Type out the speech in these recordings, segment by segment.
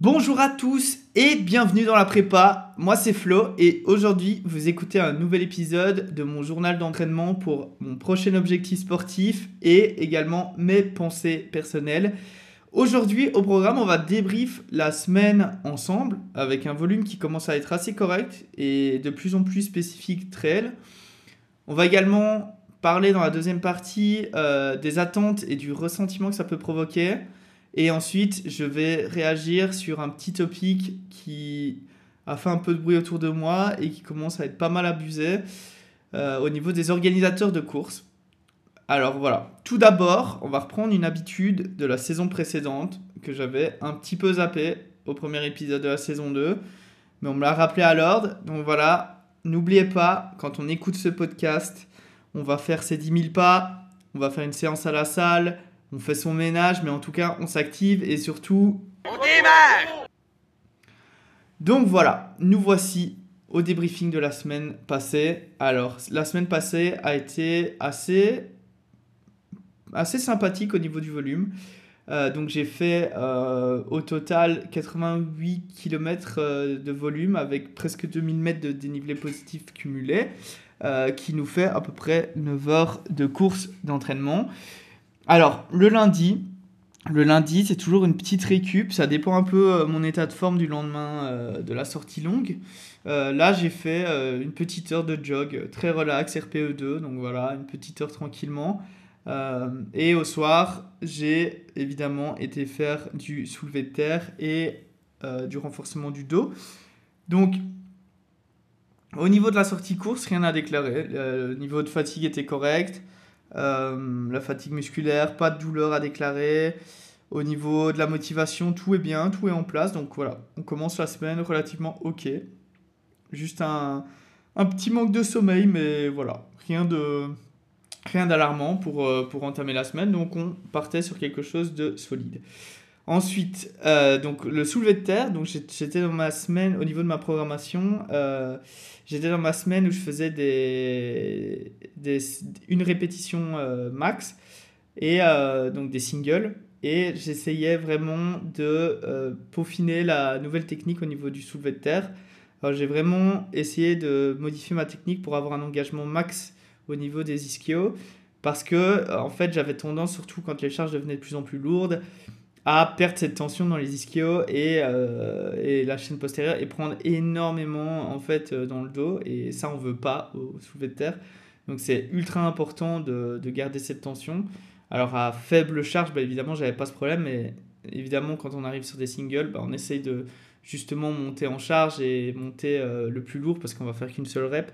Bonjour à tous et bienvenue dans la prépa. Moi c'est Flo et aujourd'hui vous écoutez un nouvel épisode de mon journal d'entraînement pour mon prochain objectif sportif et également mes pensées personnelles. Aujourd'hui au programme on va débrief la semaine ensemble avec un volume qui commence à être assez correct et de plus en plus spécifique trail. On va également parler dans la deuxième partie euh, des attentes et du ressentiment que ça peut provoquer. Et ensuite, je vais réagir sur un petit topic qui a fait un peu de bruit autour de moi et qui commence à être pas mal abusé euh, au niveau des organisateurs de courses. Alors voilà, tout d'abord, on va reprendre une habitude de la saison précédente que j'avais un petit peu zappé au premier épisode de la saison 2, mais on me l'a rappelé à l'ordre. Donc voilà, n'oubliez pas, quand on écoute ce podcast, on va faire ses 10 000 pas, on va faire une séance à la salle, on fait son ménage, mais en tout cas, on s'active et surtout... On démarre Donc voilà, nous voici au débriefing de la semaine passée. Alors, la semaine passée a été assez, assez sympathique au niveau du volume. Euh, donc j'ai fait euh, au total 88 km euh, de volume avec presque 2000 mètres de dénivelé positif cumulé, qui nous fait à peu près 9 heures de course d'entraînement. Alors, le lundi, le lundi, c'est toujours une petite récup. Ça dépend un peu mon état de forme du lendemain de la sortie longue. là, j'ai fait une petite heure de jog très relax, RPE2. Donc voilà, une petite heure tranquillement. Euh, et au soir, j'ai évidemment été faire du soulevé de terre et euh, du renforcement du dos. Donc, au niveau de la sortie course, rien à déclarer. Le niveau de fatigue était correct. Euh, la fatigue musculaire, pas de douleur à déclarer. Au niveau de la motivation, tout est bien, tout est en place. Donc voilà, on commence la semaine relativement ok. Juste un, un petit manque de sommeil, mais voilà, rien de, rien d'alarmant pour, euh, pour entamer la semaine. Donc on partait sur quelque chose de solide. Ensuite, euh, donc le soulevé de terre, donc j'étais dans ma semaine, au niveau de ma programmation, euh, j'étais dans ma semaine où je faisais des, des une répétition max et donc des singles. Et j'essayais vraiment de peaufiner la nouvelle technique au niveau du soulevé de terre. J'ai vraiment essayé de modifier ma technique pour avoir un engagement max au niveau des ischios parce que euh, en fait j'avais tendance surtout quand les charges devenaient de plus en plus lourdes à perdre cette tension dans les ischios et, euh, et la chaîne postérieure et prendre énormément en fait euh, dans le dos. Et ça on veut pas au soulevé de terre. Donc c'est ultra important de, de, garder cette tension. Alors à faible charge bah, évidemment j'avais pas ce problème. Mais évidemment quand on arrive sur des singles bah, on essaye de justement monter en charge et monter le plus lourd parce qu'on va faire qu'une seule rep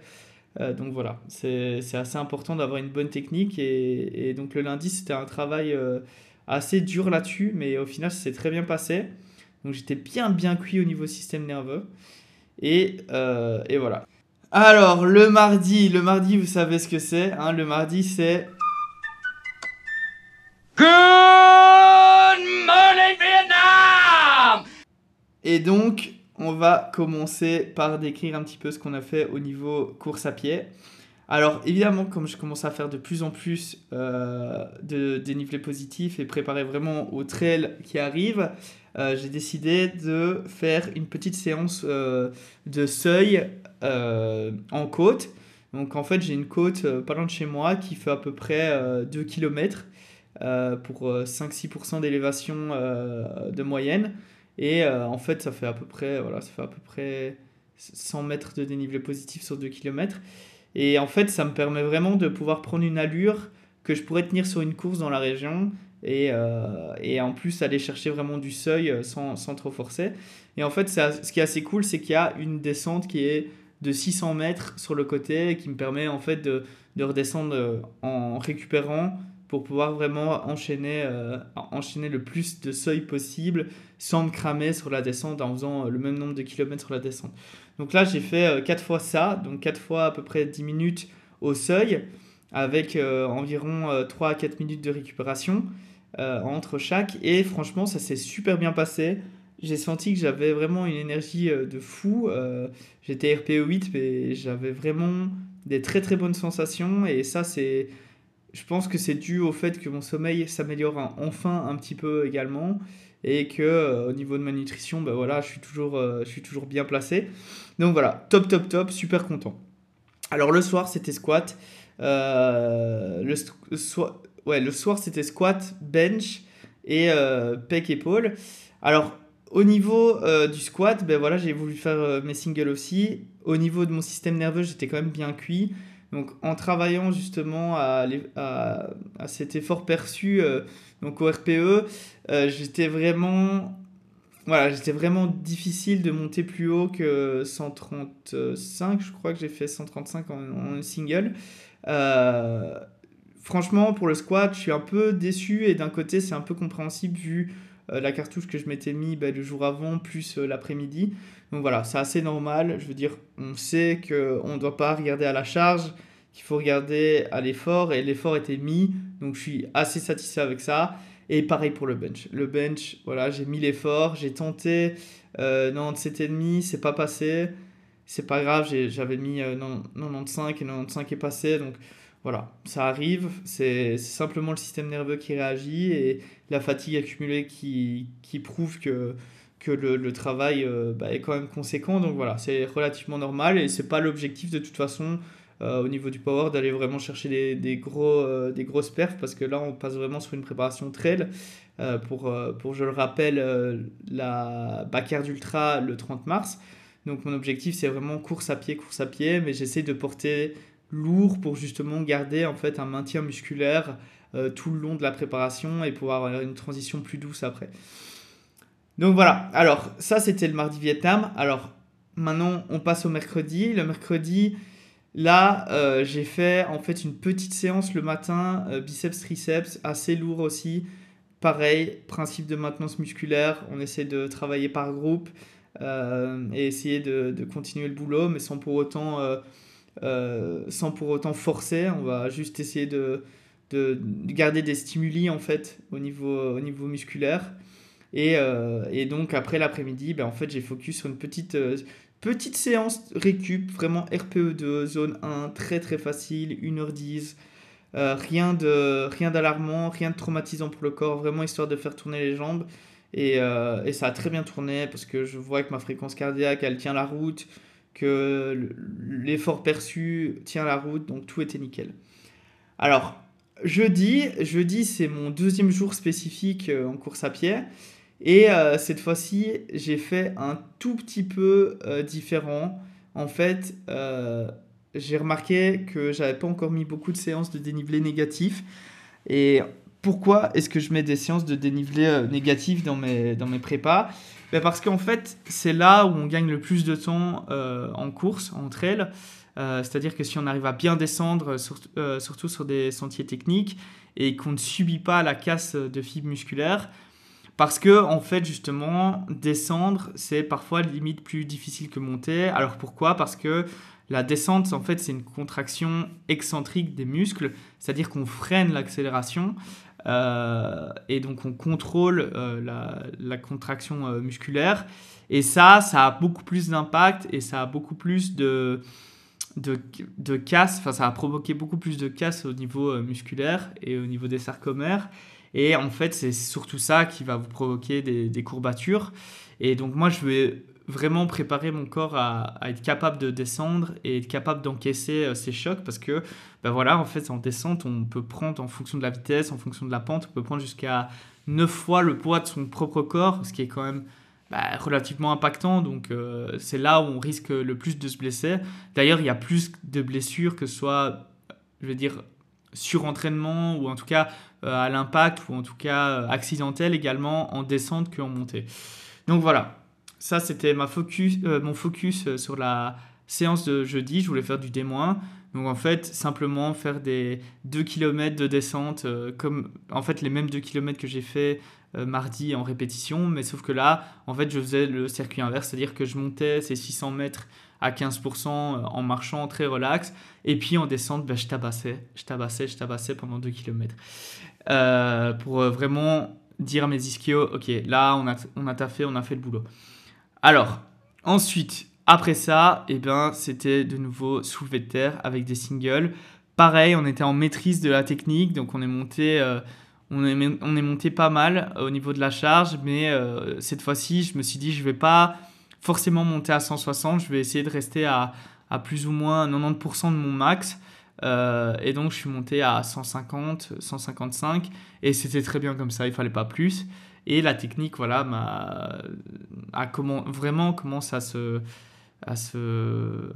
euh, donc voilà, c'est assez important d'avoir une bonne technique. Et, donc le lundi, c'était un travail euh, assez dur là-dessus, mais au final, ça s'est très bien passé. Donc j'étais bien bien cuit au niveau système nerveux. Et, euh, et, voilà. Alors le mardi, le mardi, vous savez ce que c'est. Hein, le mardi, c'est... Good morning Vietnam Et donc, on va commencer par décrire un petit peu ce qu'on a fait au niveau course à pied. Alors évidemment, comme je commence à faire de plus en plus euh, de dénivelé positif et préparer vraiment au trail qui arrive, euh, j'ai décidé de faire une petite séance euh, de seuil en côte. Donc en fait, j'ai une côte pas loin de chez moi qui fait à peu près 2 km pour 5-6% d'élévation de moyenne. Et euh, en fait, ça fait à peu près, voilà, ça fait à peu près 100 mètres de dénivelé positif sur 2 km. Et en fait, ça me permet vraiment de pouvoir prendre une allure que je pourrais tenir sur une course dans la région et, euh, et en plus aller chercher vraiment du seuil euh, sans, sans trop forcer. Et en fait, ce qui est assez cool, c'est qu'il y a une descente qui est de 600 mètres sur le côté qui me permet en fait de, de redescendre en récupérant pour pouvoir vraiment enchaîner, euh, enchaîner le plus de seuils possible sans me cramer sur la descente en faisant euh, le même nombre de kilomètres sur la descente. Donc là, j'ai fait 4 euh, fois ça, donc 4 fois à peu près 10 minutes au seuil, avec environ 3 à 4 minutes de récupération entre chaque. Et franchement, ça s'est super bien passé. J'ai senti que j'avais vraiment une énergie de fou. J'étais RPE 8, mais j'avais vraiment des très très bonnes sensations. Et ça, c'est. Je pense que c'est dû au fait que mon sommeil s'améliore enfin un petit peu également. Et que euh, au niveau de ma nutrition, ben voilà, je suis toujours, euh, je suis toujours bien placé. Donc voilà, top, top, top, super content. Alors le soir, c'était squat. Euh, le, ouais, le soir, c'était squat, bench et pec épaule. Alors, au niveau du squat, ben voilà, j'ai voulu faire mes singles aussi. Au niveau de mon système nerveux, j'étais quand même bien cuit. Donc en travaillant justement à, à, cet effort perçu euh, donc au RPE, euh, j'étais vraiment difficile de monter plus haut que 135, je crois que j'ai fait 135 en, single. Euh, franchement, pour le squat, je suis un peu déçu et d'un côté, c'est un peu compréhensible vu la cartouche que je m'étais mis bah, le jour avant plus l'après-midi. Donc voilà, c'est assez normal. Je veux dire, on sait qu'on ne doit pas regarder à la charge, qu'il faut regarder à l'effort, et l'effort était mis, donc je suis assez satisfait avec ça. Et pareil pour le bench. Le bench, voilà, j'ai mis l'effort, j'ai tenté euh, 97,5, c'est pas passé. C'est pas grave, j'avais mis 95 euh, et 95 est passé, donc voilà, ça arrive. C'est simplement le système nerveux qui réagit et la fatigue accumulée qui, qui prouve que que le, travail euh, bah, est quand même conséquent. Donc voilà, c'est relativement normal et c'est pas l'objectif de toute façon euh, au niveau du power d'aller vraiment chercher des, des gros, euh, des grosses perfs parce que là on passe vraiment sur une préparation trail. pour, pour, je le rappelle, la Bacard d'Ultra le 30 mars. Donc mon objectif c'est vraiment course à pied, course à pied, mais j'essaie de porter lourd pour justement garder en fait un maintien musculaire tout le long de la préparation et pouvoir avoir une transition plus douce après. Donc voilà, alors ça c'était le mardi Vietnam. Alors maintenant on passe au mercredi. Le mercredi, là euh, j'ai fait en fait une petite séance le matin, euh, biceps, triceps, assez lourd aussi. Pareil, principe de maintenance musculaire, on essaie de travailler par groupe euh, et essayer de, continuer le boulot, mais sans pour autant, forcer. On va juste essayer de, de, garder des stimuli en fait au niveau musculaire. Et, euh, et donc après l'après-midi, ben, en fait, j'ai focus sur une petite, euh, petite séance récup, vraiment RPE2, zone 1, très très facile, 1h10. Euh, rien de rien d'alarmant, rien de traumatisant pour le corps, vraiment histoire de faire tourner les jambes. Et, et, ça a très bien tourné parce que je vois que ma fréquence cardiaque, elle tient la route, que l'effort perçu tient la route, donc tout était nickel. Alors, jeudi, jeudi c'est mon deuxième jour spécifique en course à pied. Et euh, cette fois-ci, j'ai fait un tout petit peu euh, différent. En fait, euh, j'ai remarqué que j'avais pas encore mis beaucoup de séances de dénivelé négatif. Et pourquoi est-ce que je mets des séances de dénivelé négatif dans mes, dans mes prépas? Ben Parce qu'en fait, c'est là où on gagne le plus de temps en course, entre elles. C'est-à-dire que si on arrive à bien descendre, surtout sur des sentiers techniques, et qu'on ne subit pas la casse de fibres musculaires, parce que, en fait, justement, descendre, c'est parfois limite plus difficile que monter. Alors pourquoi? Parce que la descente, en fait, c'est une contraction excentrique des muscles, c'est-à-dire qu'on freine l'accélération. Euh, et donc on contrôle euh, la, contraction euh, musculaire. Et ça, ça a beaucoup plus d'impact et ça a beaucoup plus de, de, de casse, enfin ça a provoqué beaucoup plus de casse au niveau musculaire et au niveau des sarcomères. Et en fait, c'est surtout ça qui va vous provoquer des, courbatures. Et donc moi, je vais vraiment préparer mon corps à, être capable de descendre et être capable d'encaisser euh, ces chocs parce que ben voilà en fait en descente on peut prendre en fonction de la vitesse en fonction de la pente on peut prendre jusqu'à 9 fois le poids de son propre corps ce qui est quand même ben, relativement impactant donc euh, c'est là où on risque le plus de se blesser d'ailleurs il y a plus de blessures que ce soit je veux dire surentraînement ou en tout cas euh, à l'impact ou en tout cas euh, accidentel également en descente qu'en montée. Donc voilà, ça c'était focus, euh, mon focus sur la séance de jeudi. Je voulais faire du D-. Donc en fait, simplement faire des 2 km de descente, comme en fait les mêmes 2 km que j'ai fait mardi en répétition, mais sauf que là, en fait, je faisais le circuit inverse, c'est-à-dire que je montais ces 600 mètres à 15% en marchant très relax. Et puis en descente, ben, je tabassais, je tabassais, je tabassais pendant 2 km. Euh, pour euh, vraiment dire à mes ischios, ok, là on a, on a taffé, on a fait le boulot. Alors, ensuite, Après ça, eh ben, c'était de nouveau soulevé de terre avec des singles. Pareil, on était en maîtrise de la technique, donc on est monté, euh, on est, on est monté pas mal au niveau de la charge, mais euh, cette fois-ci, je me suis dit, je vais pas forcément monter à 160, je vais essayer de rester à, à plus ou moins 90% de mon max. Euh, et donc, je suis monté à 150, 155, et c'était très bien comme ça, il fallait pas plus. Et la technique, voilà, m'a, a comment, vraiment commence à se, à se,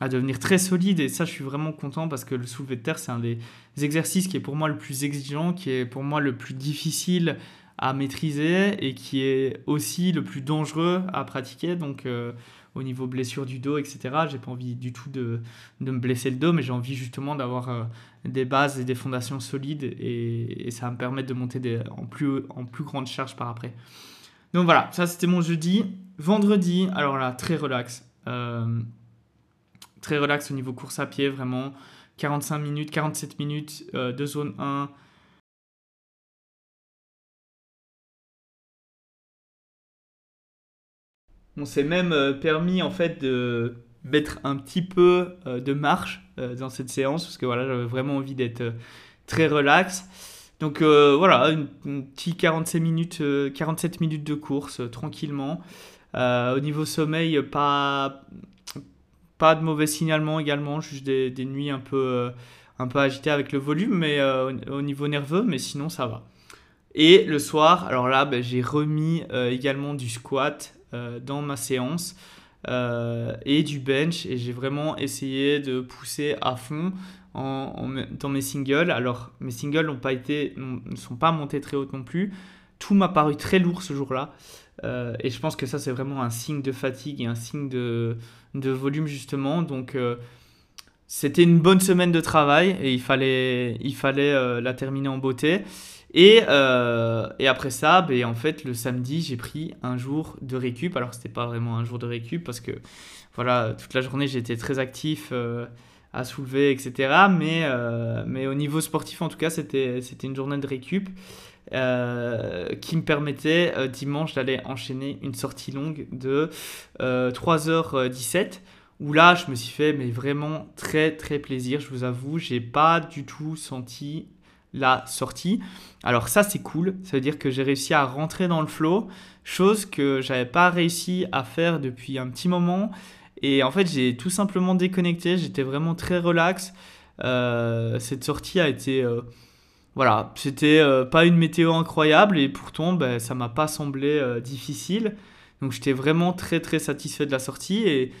à devenir très solide. Et ça, je suis vraiment content parce que le soulevé de terre, c'est un des exercices qui est pour moi le plus exigeant, qui est pour moi le plus difficile à maîtriser et qui est aussi le plus dangereux à pratiquer. Donc, euh, au niveau blessure du dos, etc., j'ai pas envie du tout de, de, me blesser le dos, mais j'ai envie justement d'avoir euh, des bases et des fondations solides et, ça va me permettre de monter en, plus, en plus grande charge par après. Donc voilà, ça c'était mon jeudi. Vendredi, alors là, très relax. Euh, très relax au niveau course à pied, vraiment. 45 minutes, 47 minutes de zone 1. On s'est même euh, permis en fait de mettre un petit peu de marche dans cette séance parce que voilà, j'avais vraiment envie d'être très relax. Donc voilà, une, une petite 47 minutes, 47 minutes de course tranquillement. Euh, au niveau sommeil, pas, pas de mauvais signalement également, juste des, nuits un peu, euh, un peu agitées avec le volume, mais euh, au, niveau nerveux, mais sinon ça va. Et le soir, alors là, ben, j'ai remis également du squat dans ma séance. et du bench et j'ai vraiment essayé de pousser à fond en, dans mes singles. Alors mes singles n'ont pas été, ne sont pas montés très haut non plus. Tout m'a paru très lourd ce jour-là. Euh, et je pense que ça, c'est vraiment un signe de fatigue et un signe de, de volume, justement. Donc, euh, c'était une bonne semaine de travail et il fallait, il fallait euh, la terminer en beauté. Et, et après ça, ben, en fait, le samedi, j'ai pris un jour de récup. Alors, c'était pas vraiment un jour de récup parce que, voilà, toute la journée, j'étais très actif à soulever, etc. Mais, mais au niveau sportif, en tout cas, c'était une journée de récup. Euh, qui me permettait euh, dimanche d'aller enchaîner une sortie longue de 3h17 euh, où là je me suis fait mais vraiment très très plaisir je vous avoue j'ai pas du tout senti la sortie. Alors ça c'est cool. Ça veut dire que j'ai réussi à rentrer dans le flow chose que j'avais pas réussi à faire depuis un petit moment. Et en fait j'ai tout simplement déconnecté. J'étais vraiment très relax. Cette sortie a été voilà, c'était euh, pas une météo incroyable et pourtant ben, ça m'a pas semblé euh, difficile. Donc j'étais vraiment très très satisfait de la sortie et,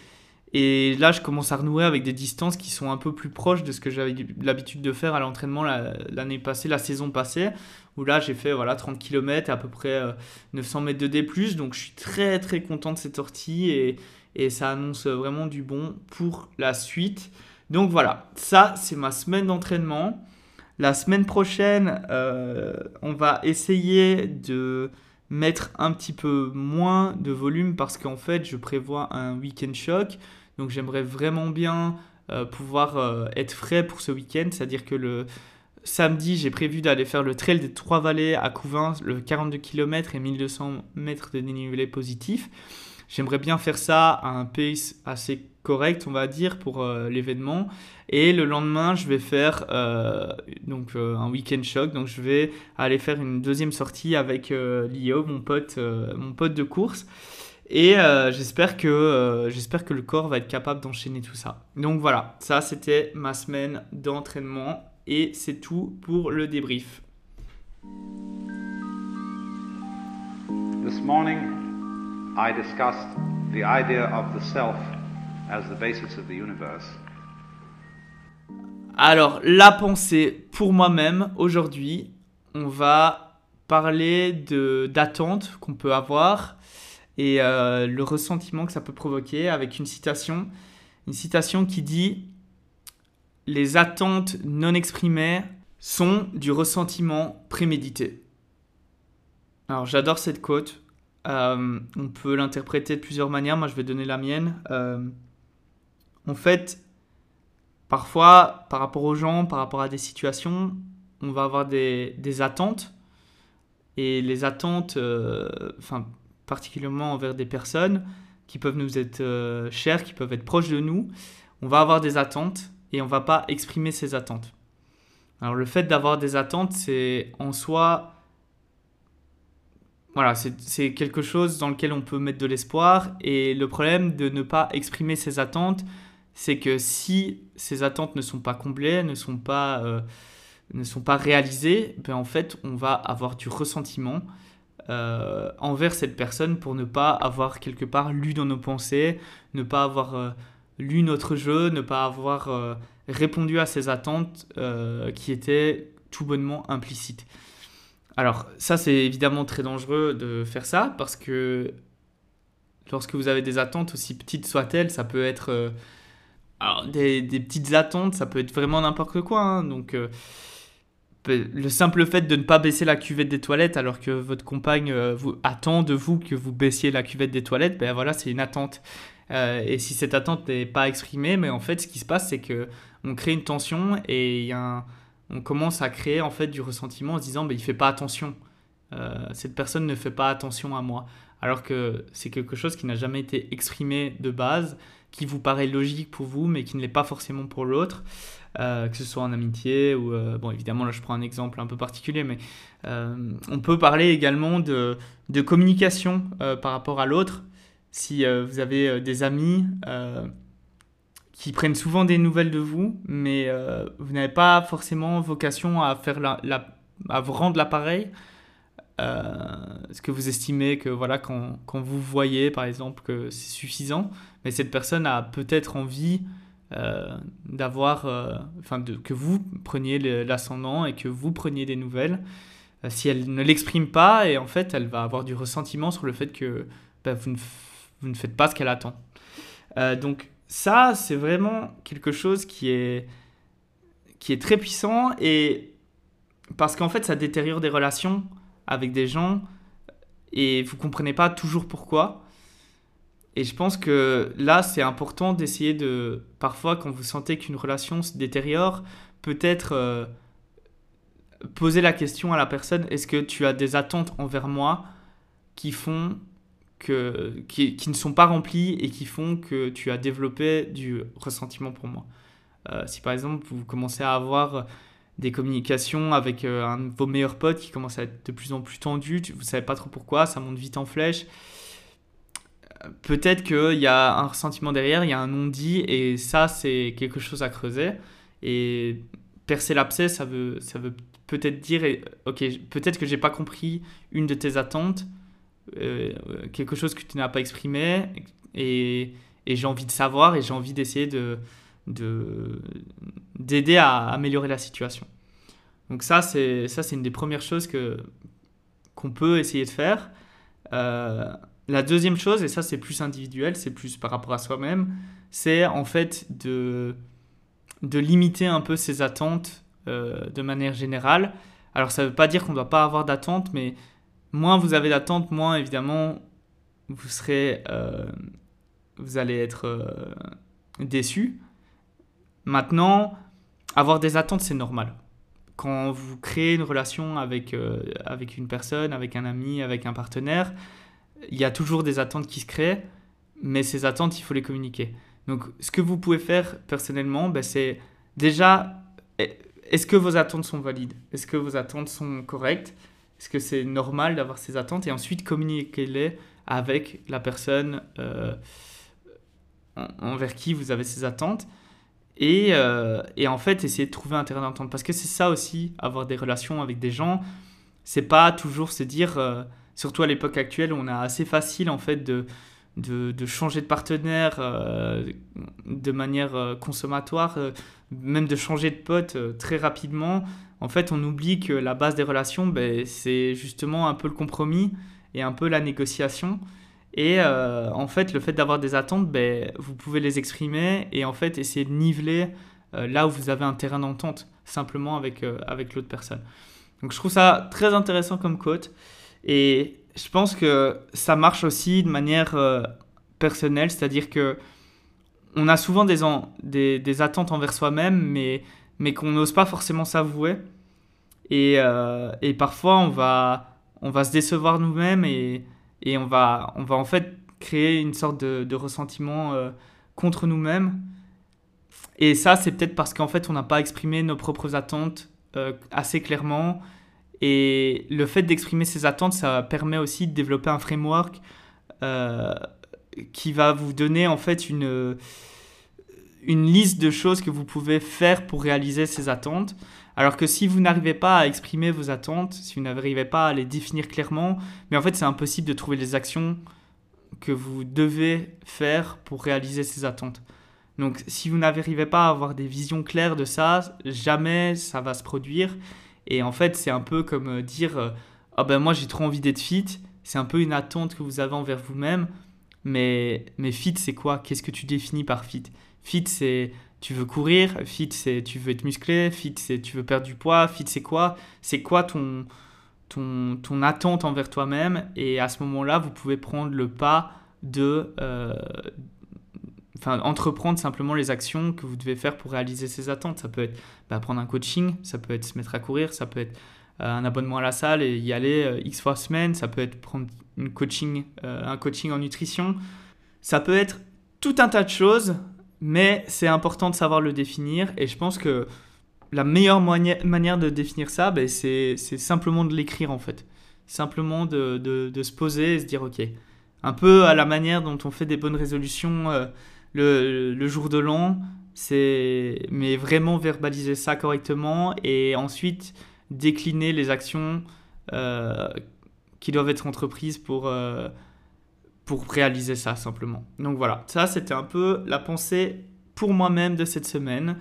et là je commence à renouer avec des distances qui sont un peu plus proches de ce que j'avais l'habitude de faire à l'entraînement l'année passée, la saison passée, où là j'ai fait voilà, 30 km et à peu près 900 euh, mètres de D+, donc je suis très très content de cette sortie et, et ça annonce vraiment du bon pour la suite. Donc voilà, ça c'est ma semaine d'entraînement. La semaine prochaine, euh, on va essayer de mettre un petit peu moins de volume parce qu'en fait, je prévois un week-end choc. Donc j'aimerais vraiment bien euh, pouvoir euh, être frais pour ce week-end. C'est-à-dire que le samedi, j'ai prévu d'aller faire le trail des Trois Vallées à Couvin, le 42 km et 1200 mètres de dénivelé positif. J'aimerais bien faire ça à un pace assez correct, on va dire, pour euh, l'événement. Et le lendemain, je vais faire donc, un week-end choc. Donc, je vais aller faire une deuxième sortie avec Lio, mon pote, mon pote de course. Et j'espère que, j'espère que le corps va être capable d'enchaîner tout ça. Donc voilà, ça c'était ma semaine d'entraînement. Et c'est tout pour le débrief. This morning, I discussed the idea of the self as the basis of the universe. Alors, la pensée pour moi-même, aujourd'hui, on va parler d'attente qu'on peut avoir et euh, le ressentiment que ça peut provoquer avec une citation. Une citation qui dit Les attentes non exprimées sont du ressentiment prémédité. Alors, j'adore cette quote euh, on peut l'interpréter de plusieurs manières. Moi, je vais donner la mienne. Euh, en fait, parfois, par rapport aux gens, par rapport à des situations, on va avoir des, attentes. Et les attentes, enfin, particulièrement envers des personnes, qui peuvent nous être euh, chers, qui peuvent être proches de nous, on va avoir des attentes et on va pas exprimer ces attentes. Alors le fait d'avoir des attentes, c'est en soi, voilà, c'est quelque chose dans lequel on peut mettre de l'espoir. Et le problème de ne pas exprimer ses attentes, c'est que si ces attentes ne sont pas comblées, ne sont pas, euh, ne sont pas réalisées, ben en fait, on va avoir du ressentiment euh, envers cette personne pour ne pas avoir quelque part lu dans nos pensées, ne pas avoir euh, lu notre jeu, ne pas avoir euh, répondu à ses attentes qui étaient tout bonnement implicites. Alors ça c'est évidemment très dangereux de faire ça parce que lorsque vous avez des attentes aussi petites soient-elles, ça peut être... alors des, petites attentes, ça peut être vraiment n'importe quoi. Hein, donc le simple fait de ne pas baisser la cuvette des toilettes alors que votre compagne euh, vous attend de vous que vous baissiez la cuvette des toilettes, ben voilà, c'est une attente. Euh, et si cette attente n'est pas exprimée, mais en fait, ce qui se passe, c'est que on crée une tension et on commence à créer en fait du ressentiment en se disant, ben, il fait pas attention. Euh, cette personne ne fait pas attention à moi. Alors que c'est quelque chose qui n'a jamais été exprimé de base, qui vous paraît logique pour vous, mais qui ne l'est pas forcément pour l'autre. Euh, que ce soit en amitié ou, euh, bon, évidemment, là je prends un exemple un peu particulier, mais euh, on peut parler également de, de communication par rapport à l'autre. Si vous avez des amis qui prennent souvent des nouvelles de vous, mais vous n'avez pas forcément vocation à, faire la, à vous rendre l'appareil, est-ce que vous estimez que voilà quand, quand, vous voyez par exemple que c'est suffisant, mais cette personne a peut-être envie euh, d'avoir, euh, enfin, que vous preniez l'ascendant et que vous preniez des nouvelles. Euh, si elle ne l'exprime pas, et en fait, elle va avoir du ressentiment sur le fait que bah, vous, ne vous, ne faites pas ce qu'elle attend. donc, ça, c'est vraiment quelque chose qui est, qui est très puissant et parce qu'en fait, ça détériore des relations avec des gens et vous comprenez pas toujours pourquoi. Et je pense que là, c'est important d'essayer de, parfois, quand vous sentez qu'une relation se détériore, peut-être euh, poser la question à la personne, est-ce que tu as des attentes envers moi qui font que, qui, ne sont pas remplies et qui font que tu as développé du ressentiment pour moi? Euh, si par exemple vous commencez à avoir des communications avec euh, un de vos meilleurs potes qui commence à être de plus en plus tendu, vous ne savez pas trop pourquoi, ça monte vite en flèche, peut-être qu'il y a un ressentiment derrière, il y a un non-dit, et ça, c'est quelque chose à creuser. Et percer l'abcès, ça veut, ça veut peut-être dire, ok, peut-être que j'ai pas compris une de tes attentes, euh, quelque chose que tu n'as pas exprimé, et, et j'ai envie de savoir, et j'ai envie d'essayer de d'aider à améliorer la situation. Donc ça, c'est ça, c'est une des premières choses que qu'on peut essayer de faire. Euh, la deuxième chose, et ça c'est plus individuel, c'est plus par rapport à soi-même, c'est en fait de, de limiter un peu ses attentes euh, de manière générale. Alors ça ne veut pas dire qu'on ne doit pas avoir d'attentes, mais moins vous avez d'attentes, moins évidemment vous serez, euh, vous allez être euh, déçu. Maintenant, avoir des attentes, c'est normal. Quand vous créez une relation avec, avec une personne, avec un ami, avec un partenaire, il y a toujours des attentes qui se créent, mais ces attentes, il faut les communiquer. Donc, ce que vous pouvez faire personnellement, ben, c'est déjà, est-ce que vos attentes sont valides? Est-ce que vos attentes sont correctes? Est-ce que c'est normal d'avoir ces attentes? Et ensuite, communiquez-les avec la personne euh, envers qui vous avez ces attentes. Et, euh, et, en fait, essayez de trouver un terrain d'entente. Parce que c'est ça aussi, avoir des relations avec des gens. C'est pas toujours se dire, euh, surtout à l'époque actuelle, on a assez facile en fait de, de, changer de partenaire euh, de manière euh, consommatoire, euh, même de changer de pote très rapidement. En fait, on oublie que la base des relations, ben, c'est justement un peu le compromis et un peu la négociation. Et en fait, le fait d'avoir des attentes, ben, vous pouvez les exprimer et en fait essayer de niveler là où vous avez un terrain d'entente, simplement avec, avec l'autre personne. Donc je trouve ça très intéressant comme quote. Et je pense que ça marche aussi de manière euh, personnelle, c'est-à-dire que on a souvent des, des, attentes envers soi-même, mais, mais qu'on n'ose pas forcément s'avouer. Et, euh, et, parfois, on va, on va se décevoir nous-mêmes et, et on, va, on va en fait créer une sorte de, ressentiment euh, contre nous-mêmes. Et ça, c'est peut-être parce qu'en fait, on n'a pas exprimé nos propres attentes assez clairement. Et le fait d'exprimer ces attentes, ça permet aussi de développer un framework euh, qui va vous donner en fait une, une liste de choses que vous pouvez faire pour réaliser ces attentes. Alors que si vous n'arrivez pas à exprimer vos attentes, si vous n'arrivez pas à les définir clairement, mais en fait c'est impossible de trouver les actions que vous devez faire pour réaliser ces attentes. Donc si vous n'arrivez pas à avoir des visions claires de ça, jamais ça va se produire. Et en fait c'est un peu comme euh, dire, euh, ah ben moi j'ai trop envie d'être fit, c'est un peu une attente que vous avez envers vous-même. Mais, mais fit c'est quoi? Qu'est-ce que tu définis par fit? Fit c'est tu veux courir, fit c'est tu veux être musclé, fit c'est tu veux perdre du poids, fit c'est quoi? C'est quoi ton, ton, ton attente envers toi-même? Et à ce moment-là, vous pouvez prendre le pas de... Euh, enfin, entreprendre simplement les actions que vous devez faire pour réaliser ces attentes. Ça peut être bah, prendre un coaching, ça peut être se mettre à courir, ça peut être euh, un abonnement à la salle et y aller euh, X fois semaine, ça peut être prendre coaching, un coaching en nutrition, ça peut être tout un tas de choses mais c'est important de savoir le définir et je pense que la meilleure manière de définir ça, ben, c'est simplement de l'écrire en fait. Simplement de, se poser et se dire ok. Un peu à la manière dont on fait des bonnes résolutions euh, le, jour de l'an, mais vraiment verbaliser ça correctement et ensuite décliner les actions euh, qui doivent être entreprises pour, euh, pour réaliser ça simplement. Donc voilà, ça c'était un peu la pensée pour moi-même de cette semaine.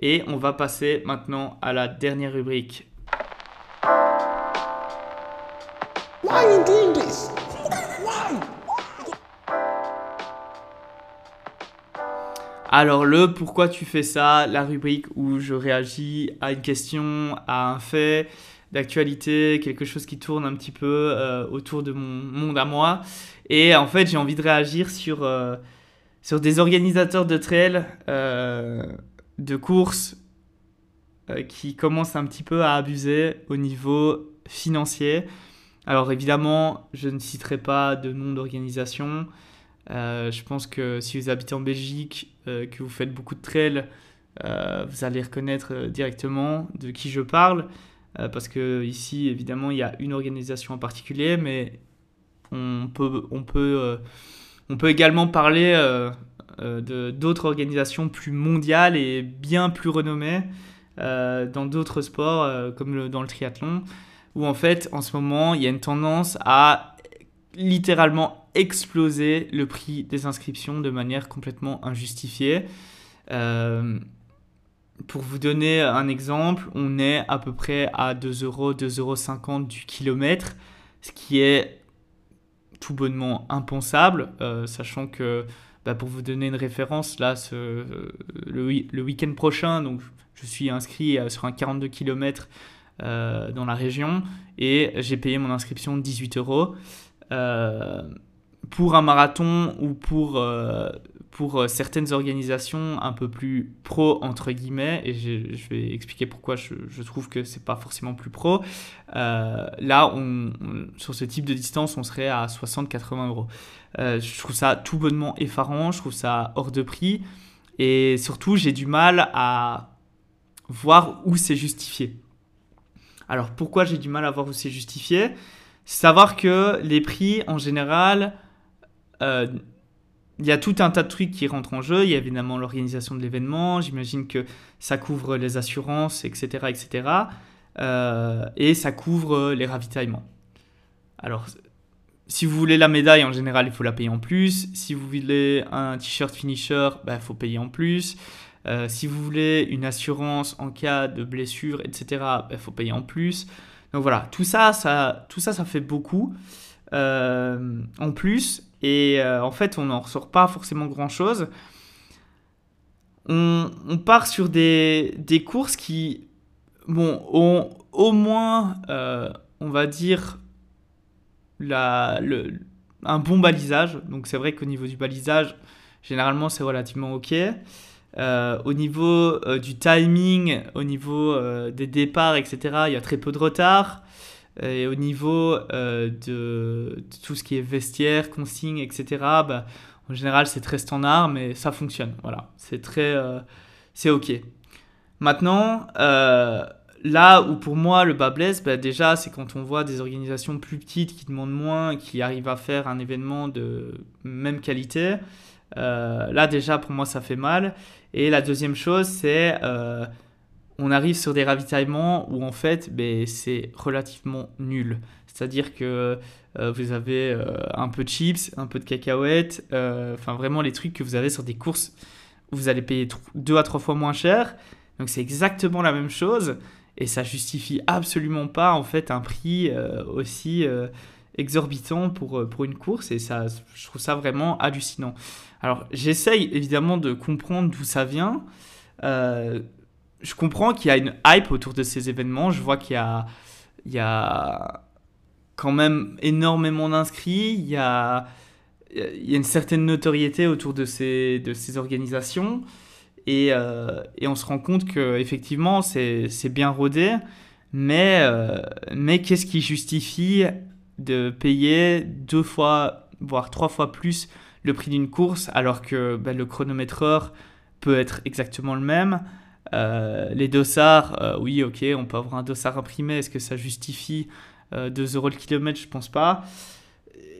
Et on va passer maintenant à la dernière rubrique. Alors le pourquoi tu fais ça, la rubrique où je réagis à une question, à un fait d'actualité, quelque chose qui tourne un petit peu euh, autour de mon monde à moi. Et en fait, j'ai envie de réagir sur, euh, sur des organisateurs de trail, euh, de courses, qui commencent un petit peu à abuser au niveau financier. Alors évidemment, je ne citerai pas de nom d'organisation. Je pense que si vous habitez en Belgique, que vous faites beaucoup de trail, vous allez reconnaître directement de qui je parle. parce que ici, évidemment, il y a une organisation en particulier, mais on peut, on peut, euh, on peut également parler euh, euh, d'autres organisations plus mondiales et bien plus renommées dans d'autres sports, comme dans le triathlon, où en fait, en ce moment, il y a une tendance à littéralement exploser le prix des inscriptions de manière complètement injustifiée. pour vous donner un exemple, on est à peu près à 2 euros, 2,50 euros du kilomètre, ce qui est tout bonnement impensable, euh, sachant que, bah, pour vous donner une référence, là, ce, le, week-end prochain, donc je suis inscrit euh, sur un 42 km euh, dans la région et j'ai payé mon inscription 18 euros. Pour un marathon ou pour pour euh, certaines organisations un peu plus pro entre guillemets et je, vais expliquer pourquoi je, je trouve que c'est pas forcément plus pro euh, là on, sur ce type de distance on serait à 60-80 euros. Euh, je trouve ça tout bonnement effarant je trouve ça hors de prix et surtout j'ai du mal à voir où c'est justifié. Alors pourquoi j'ai du mal à voir où c'est justifié? Savoir que les prix en général il y a tout un tas de trucs qui rentrent en jeu. Il y a évidemment l'organisation de l'événement. J'imagine que ça couvre les assurances, etc. etc. Euh, et ça couvre les ravitaillements. Alors, si vous voulez la médaille, en général, il faut la payer en plus. Si vous voulez un t-shirt finisher, il bah, faut payer en plus. Euh, si vous voulez une assurance en cas de blessure, etc., il bah, faut payer en plus. Donc voilà, tout ça, ça, tout ça, ça fait beaucoup. Euh, en plus, et euh, en fait, on n'en ressort pas forcément grand-chose. On, part sur des, des, courses qui, bon, ont au moins, euh, on va dire, la, le, un bon balisage. Donc c'est vrai qu'au niveau du balisage, généralement, c'est relativement OK. Euh, au niveau du timing, au niveau des départs, etc., il y a très peu de retard. Et au niveau de, de, tout ce qui est vestiaire, consigne, etc., bah, en général, c'est très standard, mais ça fonctionne. Voilà, c'est très, c'est ok. Maintenant, Là où pour moi le bas blesse, bah, déjà c'est quand on voit des organisations plus petites qui demandent moins, qui arrivent à faire un événement de même qualité. Euh, là déjà pour moi ça fait mal. Et la deuxième chose c'est euh, on arrive sur des ravitaillements où en fait ben, c'est relativement nul. C'est-à-dire que euh, vous avez un peu de chips, un peu de cacahuètes, enfin vraiment les trucs que vous avez sur des courses où vous allez payer deux à trois fois moins cher. Donc c'est exactement la même chose et ça justifie absolument pas en fait un prix euh, aussi euh, exorbitant pour, euh, pour une course et ça je trouve ça vraiment hallucinant. Alors j'essaye évidemment de comprendre d'où ça vient. Je comprends qu'il y a une hype autour de ces événements. Je vois qu'il y a, il y a quand même énormément d'inscrits. Il y a, il y a une certaine notoriété autour de ces, de ces organisations. Euh, et, on se rend compte que effectivement c'est bien rodé, mais, euh, mais qu'est-ce qui justifie de payer deux fois, voire trois fois plus le prix d'une course alors que ben, le chronométreur peut être exactement le même? Euh, Les dossards, oui ok, on peut avoir un dossard imprimé, est-ce que ça justifie 2 euros le kilomètre? Je pense pas.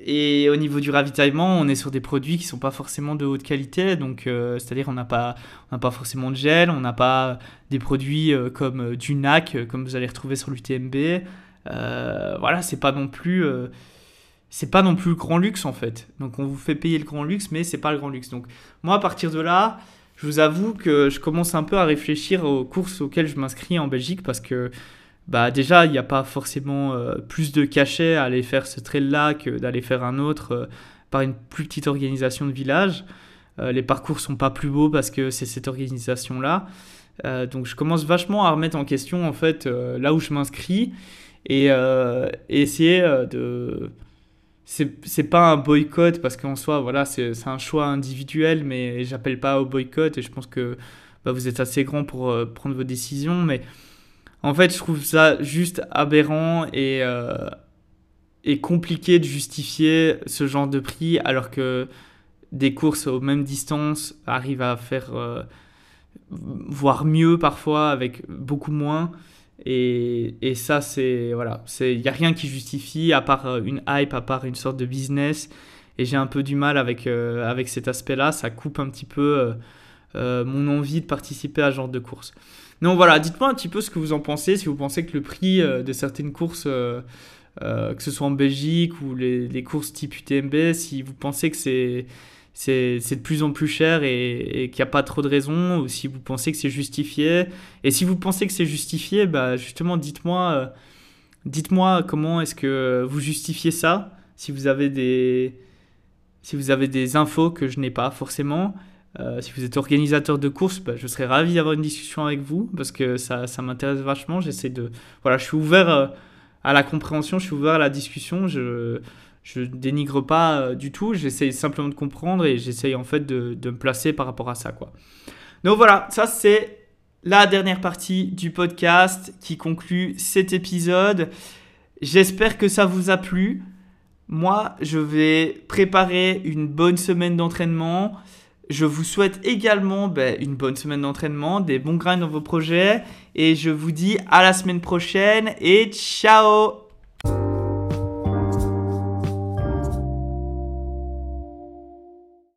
Et au niveau du ravitaillement, on est sur des produits qui sont pas forcément de haute qualité, donc euh, c'est-à-dire on n'a pas, pas forcément de gel, on n'a pas des produits euh, comme euh, du NAC, comme vous allez retrouver sur l'UTMB. voilà, c'est pas non plus, c'est pas non plus le grand luxe en fait. Donc on vous fait payer le grand luxe, mais c'est pas le grand luxe. Donc moi à partir de là, je vous avoue que je commence un peu à réfléchir aux courses auxquelles je m'inscris en Belgique parce que bah déjà, il n'y a pas forcément euh, plus de cachet à aller faire ce trail-là que d'aller faire un autre euh, par une plus petite organisation de village. Euh, les parcours sont pas plus beaux parce que c'est cette organisation-là. donc je commence vachement à remettre en question en fait là où je m'inscris et, essayer de... C'est pas un boycott parce qu'en soi, voilà, c'est un choix individuel, mais j'appelle pas au boycott et je pense que bah, vous êtes assez grand pour prendre vos décisions, mais en fait, je trouve ça juste aberrant et, euh, et compliqué de justifier ce genre de prix alors que des courses aux mêmes distances arrivent à faire euh, voire mieux parfois avec beaucoup moins. Et, et ça, c'est. Voilà. Il n'y a rien qui justifie à part euh, une hype, à part une sorte de business. Et j'ai un peu du mal avec, avec cet aspect-là. Ça coupe un petit peu mon envie de participer à ce genre de course. Donc voilà, dites-moi un petit peu ce que vous en pensez, si vous pensez que le prix euh, de certaines courses, euh, euh, que ce soit en Belgique ou les, courses type UTMB, si vous pensez que c'est c'est de plus en plus cher et, qu'il n'y a pas trop de raisons, ou si vous pensez que c'est justifié. Et si vous pensez que c'est justifié, bah justement, dites-moi dites-moi comment est-ce que vous justifiez ça, si vous avez des, si vous avez des infos que je n'ai pas forcément. Euh, si vous êtes organisateur de courses, bah, je serais ravi d'avoir une discussion avec vous parce que ça, ça m'intéresse vachement. J'essaie de, voilà, je suis ouvert euh, à la compréhension, je suis ouvert à la discussion. Je je dénigre pas euh, du tout. J'essaie simplement de comprendre et j'essaie en fait de, de, me placer par rapport à ça, quoi. Donc voilà, ça c'est la dernière partie du podcast qui conclut cet épisode. J'espère que ça vous a plu. Moi, je vais préparer une bonne semaine d'entraînement. Je vous souhaite également ben, une bonne semaine d'entraînement, des bons grains dans vos projets et je vous dis à la semaine prochaine et ciao